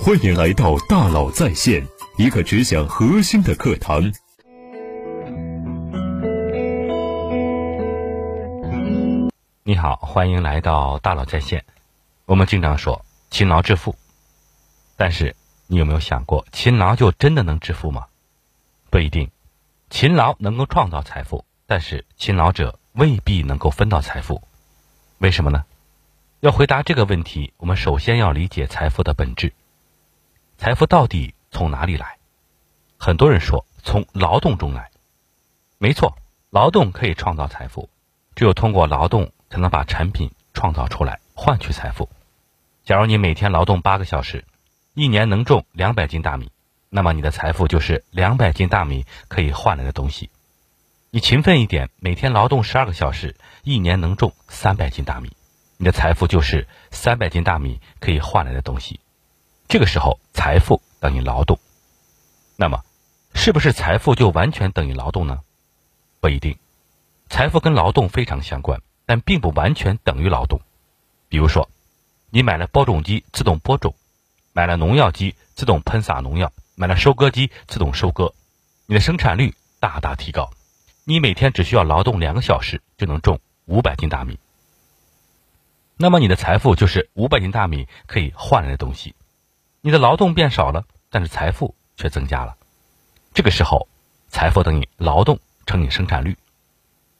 欢迎来到大佬在线，一个只讲核心的课堂。你好，欢迎来到大佬在线。我们经常说勤劳致富，但是你有没有想过，勤劳就真的能致富吗？不一定。勤劳能够创造财富，但是勤劳者未必能够分到财富。为什么呢？要回答这个问题，我们首先要理解财富的本质。财富到底从哪里来？很多人说从劳动中来。没错，劳动可以创造财富，只有通过劳动才能把产品创造出来，换取财富。假如你每天劳动八个小时，一年能种两百斤大米，那么你的财富就是两百斤大米可以换来的东西。你勤奋一点，每天劳动十二个小时，一年能种三百斤大米。你的财富就是三百斤大米可以换来的东西，这个时候财富等于劳动。那么，是不是财富就完全等于劳动呢？不一定，财富跟劳动非常相关，但并不完全等于劳动。比如说，你买了播种机自动播种，买了农药机自动喷洒农药，买了收割机自动收割，你的生产率大大提高，你每天只需要劳动两个小时就能种五百斤大米。那么你的财富就是五百斤大米可以换来的东西，你的劳动变少了，但是财富却增加了。这个时候，财富等于劳动乘以生产率。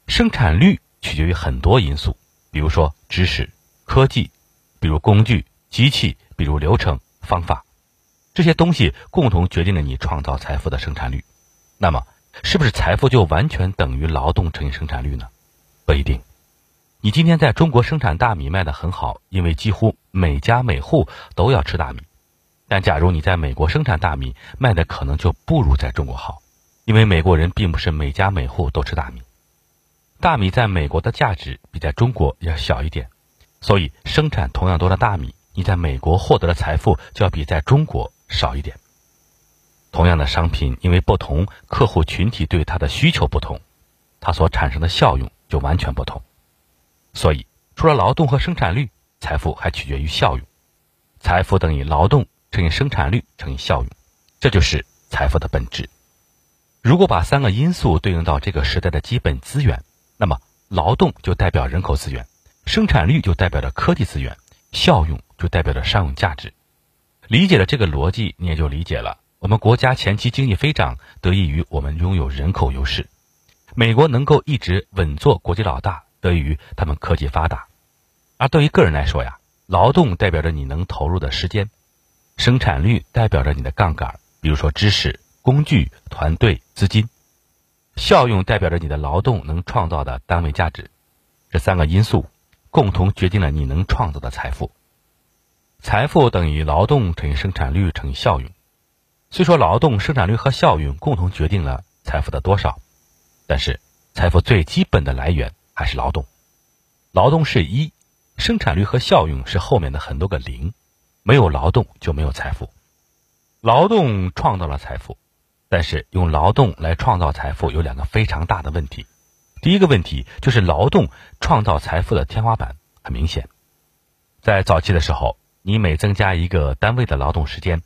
生产率取决于很多因素，比如说知识、科技，比如工具、机器，比如流程、方法，这些东西共同决定了你创造财富的生产率。那么，是不是财富就完全等于劳动乘以生产率呢？不一定。你今天在中国生产大米卖得很好，因为几乎每家每户都要吃大米。但假如你在美国生产大米，卖的可能就不如在中国好，因为美国人并不是每家每户都吃大米。大米在美国的价值比在中国要小一点，所以生产同样多的大米，你在美国获得的财富就要比在中国少一点。同样的商品，因为不同客户群体对它的需求不同，它所产生的效用就完全不同。所以，除了劳动和生产率，财富还取决于效用。财富等于劳动乘以生产率乘以效用，这就是财富的本质。如果把三个因素对应到这个时代的基本资源，那么劳动就代表人口资源，生产率就代表着科技资源，效用就代表着商用价值。理解了这个逻辑，你也就理解了我们国家前期经济飞涨得益于我们拥有人口优势。美国能够一直稳坐国际老大。得益于他们科技发达，而对于个人来说呀，劳动代表着你能投入的时间，生产率代表着你的杠杆，比如说知识、工具、团队、资金，效用代表着你的劳动能创造的单位价值。这三个因素共同决定了你能创造的财富。财富等于劳动乘以生产率乘以效用。虽说劳动、生产率和效用共同决定了财富的多少，但是财富最基本的来源。还是劳动，劳动是一，生产率和效用是后面的很多个零，没有劳动就没有财富。劳动创造了财富，但是用劳动来创造财富有两个非常大的问题。第一个问题就是劳动创造财富的天花板很明显，在早期的时候，你每增加一个单位的劳动时间，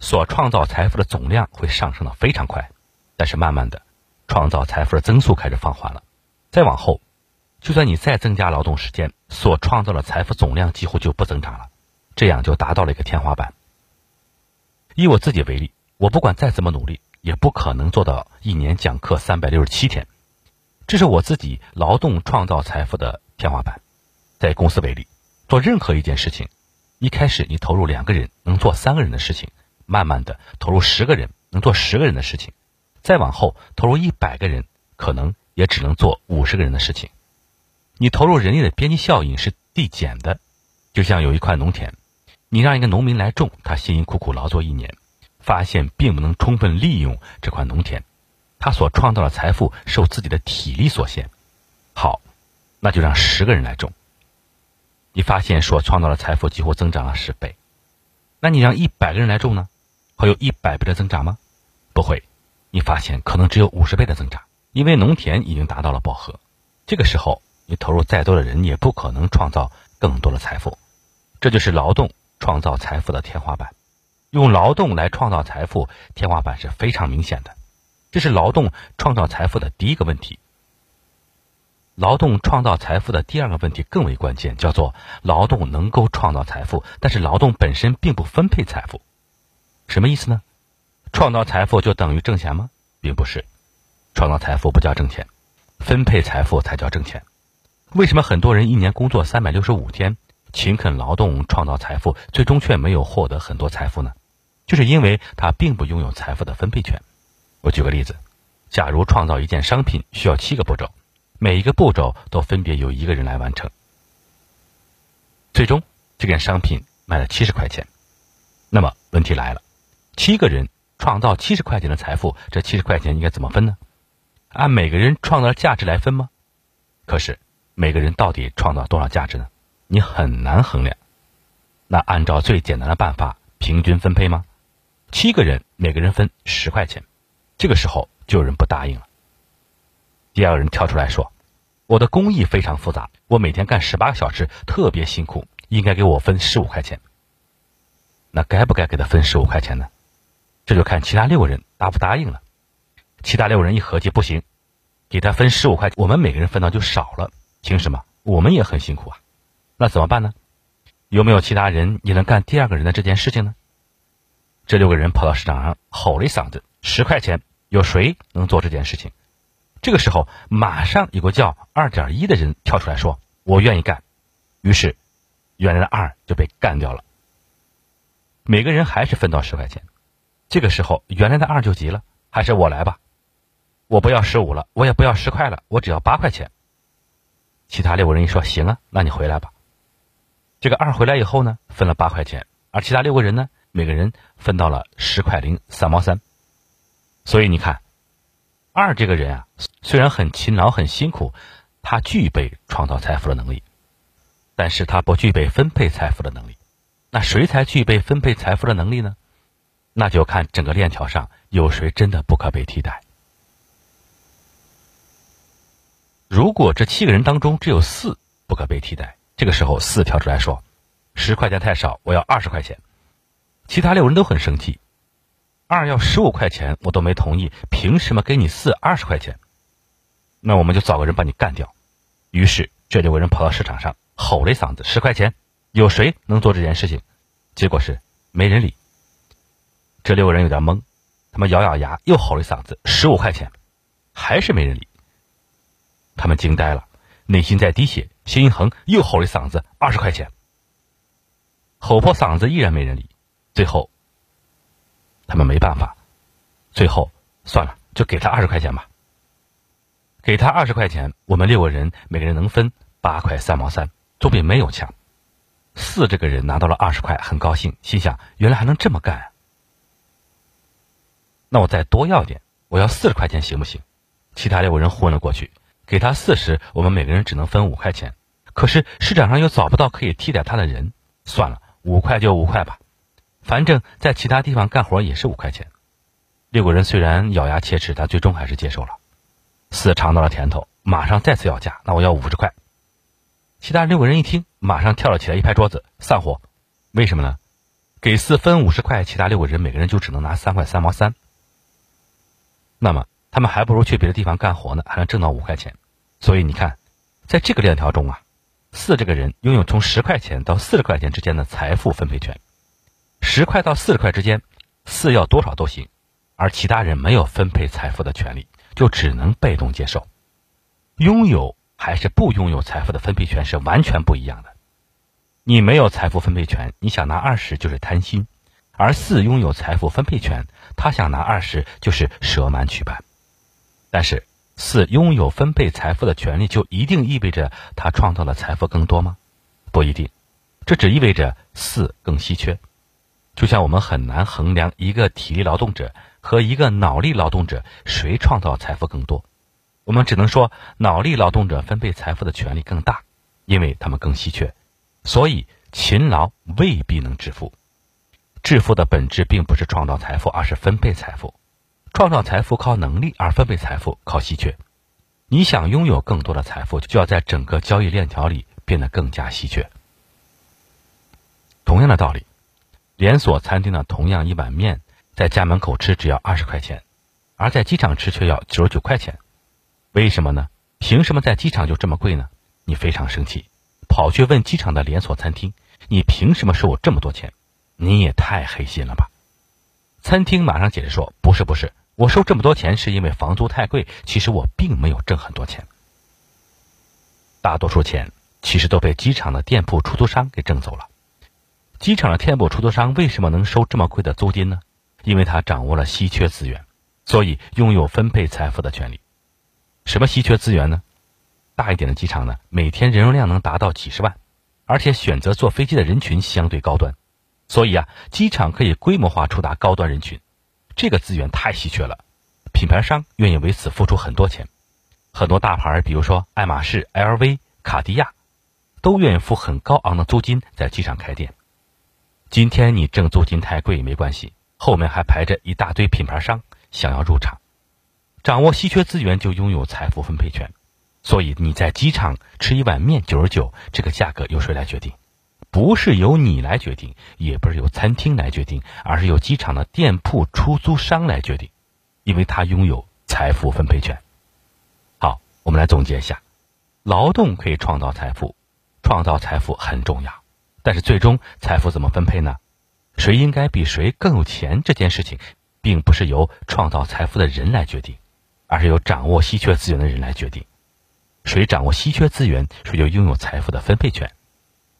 所创造财富的总量会上升的非常快，但是慢慢的，创造财富的增速开始放缓了，再往后。就算你再增加劳动时间，所创造的财富总量几乎就不增长了，这样就达到了一个天花板。以我自己为例，我不管再怎么努力，也不可能做到一年讲课三百六十七天，这是我自己劳动创造财富的天花板。在公司为例，做任何一件事情，一开始你投入两个人能做三个人的事情，慢慢的投入十个人能做十个人的事情，再往后投入一百个人，可能也只能做五十个人的事情。你投入人力的边际效应是递减的，就像有一块农田，你让一个农民来种，他辛辛苦苦劳作一年，发现并不能充分利用这块农田，他所创造的财富受自己的体力所限。好，那就让十个人来种，你发现所创造的财富几乎增长了十倍。那你让一百个人来种呢，会有一百倍的增长吗？不会，你发现可能只有五十倍的增长，因为农田已经达到了饱和。这个时候。你投入再多的人，也不可能创造更多的财富，这就是劳动创造财富的天花板。用劳动来创造财富，天花板是非常明显的。这是劳动创造财富的第一个问题。劳动创造财富的第二个问题更为关键，叫做劳动能够创造财富，但是劳动本身并不分配财富。什么意思呢？创造财富就等于挣钱吗？并不是，创造财富不叫挣钱，分配财富才叫挣钱。为什么很多人一年工作三百六十五天，勤恳劳动创造财富，最终却没有获得很多财富呢？就是因为他并不拥有财富的分配权。我举个例子，假如创造一件商品需要七个步骤。每一个步骤都分别由一个人来完成，最终这件商品卖了七十块钱。那么问题来了，七个人创造七十块钱的财富，这七十块钱应该怎么分呢？按每个人创造的价值来分吗？可是每个人到底创造多少价值呢？你很难衡量。那按照最简单的办法，平均分配吗？七个人每个人分十块钱，这个时候就有人不答应了。第二个人跳出来说：“我的工艺非常复杂，我每天干十八个小时，特别辛苦，应该给我分十五块钱。那该不该给他分十五块钱呢？这就看其他六个人答不答应了。其他六个人一合计，不行，给他分十五块，我们每个人分到就少了，凭什么？我们也很辛苦啊。那怎么办呢？有没有其他人也能干第二个人的这件事情呢？这六个人跑到市场上吼了一嗓子：十块钱，有谁能做这件事情？”这个时候，马上有个叫二点一的人跳出来说：“我愿意干。”于是，原来的二就被干掉了。每个人还是分到十块钱。这个时候，原来的二就急了：“还是我来吧，我不要十五了，我也不要十块了，我只要八块钱。”其他六个人一说：“行啊，那你回来吧。”这个二回来以后呢，分了八块钱，而其他六个人呢，每个人分到了十块零三毛三。所以你看。二这个人啊，虽然很勤劳、很辛苦，他具备创造财富的能力，但是他不具备分配财富的能力。那谁才具备分配财富的能力呢？那就看整个链条上有谁真的不可被替代。如果这七个人当中只有四不可被替代，这个时候四跳出来说：“十块钱太少，我要二十块钱。”其他六人都很生气。二要十五块钱，我都没同意，凭什么给你四二十块钱？那我们就找个人把你干掉。于是这六个人跑到市场上吼了一嗓子：“十块钱，有谁能做这件事情？”结果是没人理。这六个人有点懵，他们咬咬牙又吼了一嗓子：“十五块钱，还是没人理。”他们惊呆了，内心在滴血，心一横，又吼了一嗓子：“二十块钱。”吼破嗓子依然没人理，最后。他们没办法，最后算了，就给他二十块钱吧。给他二十块钱，我们六个人每个人能分八块三毛三，总比没有强。四这个人拿到了二十块，很高兴，心想原来还能这么干啊。那我再多要点，我要四十块钱行不行？其他六个人昏了过去，给他四十，我们每个人只能分五块钱。可是市场上又找不到可以替代他的人，算了，五块就五块吧。反正，在其他地方干活也是五块钱。六个人虽然咬牙切齿，但最终还是接受了。四尝到了甜头，马上再次要价，那我要五十块。其他六个人一听，马上跳了起来，一拍桌子，散伙。为什么呢？给四分五十块，其他六个人每个人就只能拿三块三毛三。那么，他们还不如去别的地方干活呢，还能挣到五块钱。所以你看，在这个链条中啊，四这个人拥有从十块钱到四十块钱之间的财富分配权。十块到四十块之间，四要多少都行，而其他人没有分配财富的权利，就只能被动接受。拥有还是不拥有财富的分配权是完全不一样的。你没有财富分配权，你想拿二十就是贪心；而四拥有财富分配权，他想拿二十就是舍满取半。但是四拥有分配财富的权利，就一定意味着他创造的财富更多吗？不一定，这只意味着四更稀缺。就像我们很难衡量一个体力劳动者和一个脑力劳动者谁创造财富更多，我们只能说脑力劳动者分配财富的权利更大，因为他们更稀缺，所以勤劳未必能致富。致富的本质并不是创造财富，而是分配财富。创造财富靠能力，而分配财富靠稀缺。你想拥有更多的财富，就要在整个交易链条里变得更加稀缺。同样的道理。连锁餐厅的同样一碗面，在家门口吃只要二十块钱，而在机场吃却要九十九块钱，为什么呢？凭什么在机场就这么贵呢？你非常生气，跑去问机场的连锁餐厅，你凭什么收我这么多钱？你也太黑心了吧！餐厅马上解释说，不是不是，我收这么多钱是因为房租太贵，其实我并没有挣很多钱。大多数钱其实都被机场的店铺出租商给挣走了。机场的店铺出租商为什么能收这么贵的租金呢？因为他掌握了稀缺资源，所以拥有分配财富的权利。什么稀缺资源呢？大一点的机场呢，每天人流量能达到几十万，而且选择坐飞机的人群相对高端，所以啊，机场可以规模化触达高端人群。这个资源太稀缺了，品牌商愿意为此付出很多钱。很多大牌，比如说爱马仕、LV、卡地亚，都愿意付很高昂的租金在机场开店。今天你挣租金太贵没关系，后面还排着一大堆品牌商想要入场。掌握稀缺资源就拥有财富分配权，所以你在机场吃一碗面九十九，这个价格由谁来决定？不是由你来决定，也不是由餐厅来决定，而是由机场的店铺出租商来决定，因为他拥有财富分配权。好，我们来总结一下：劳动可以创造财富，创造财富很重要。但是最终财富怎么分配呢？谁应该比谁更有钱这件事情，并不是由创造财富的人来决定，而是由掌握稀缺资源的人来决定。谁掌握稀缺资源，谁就拥有财富的分配权。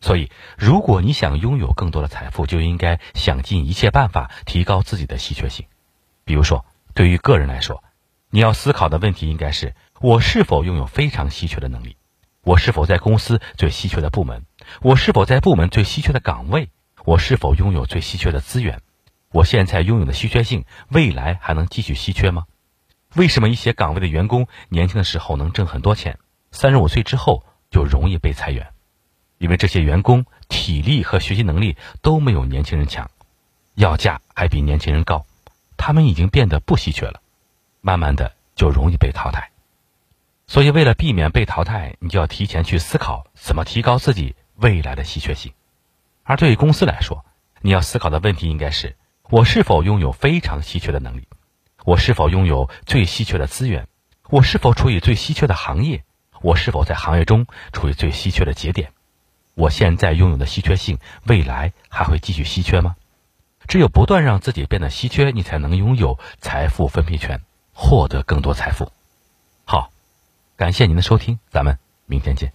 所以，如果你想拥有更多的财富，就应该想尽一切办法提高自己的稀缺性。比如说，对于个人来说，你要思考的问题应该是：我是否拥有非常稀缺的能力？我是否在公司最稀缺的部门？我是否在部门最稀缺的岗位？我是否拥有最稀缺的资源？我现在拥有的稀缺性，未来还能继续稀缺吗？为什么一些岗位的员工年轻的时候能挣很多钱，三十五岁之后就容易被裁员？因为这些员工体力和学习能力都没有年轻人强，要价还比年轻人高，他们已经变得不稀缺了，慢慢的就容易被淘汰。所以，为了避免被淘汰，你就要提前去思考怎么提高自己未来的稀缺性。而对于公司来说，你要思考的问题应该是：我是否拥有非常稀缺的能力？我是否拥有最稀缺的资源？我是否处于最稀缺的行业？我是否在行业中处于最稀缺的节点？我现在拥有的稀缺性，未来还会继续稀缺吗？只有不断让自己变得稀缺，你才能拥有财富分配权，获得更多财富。好感谢您的收听，咱们明天见。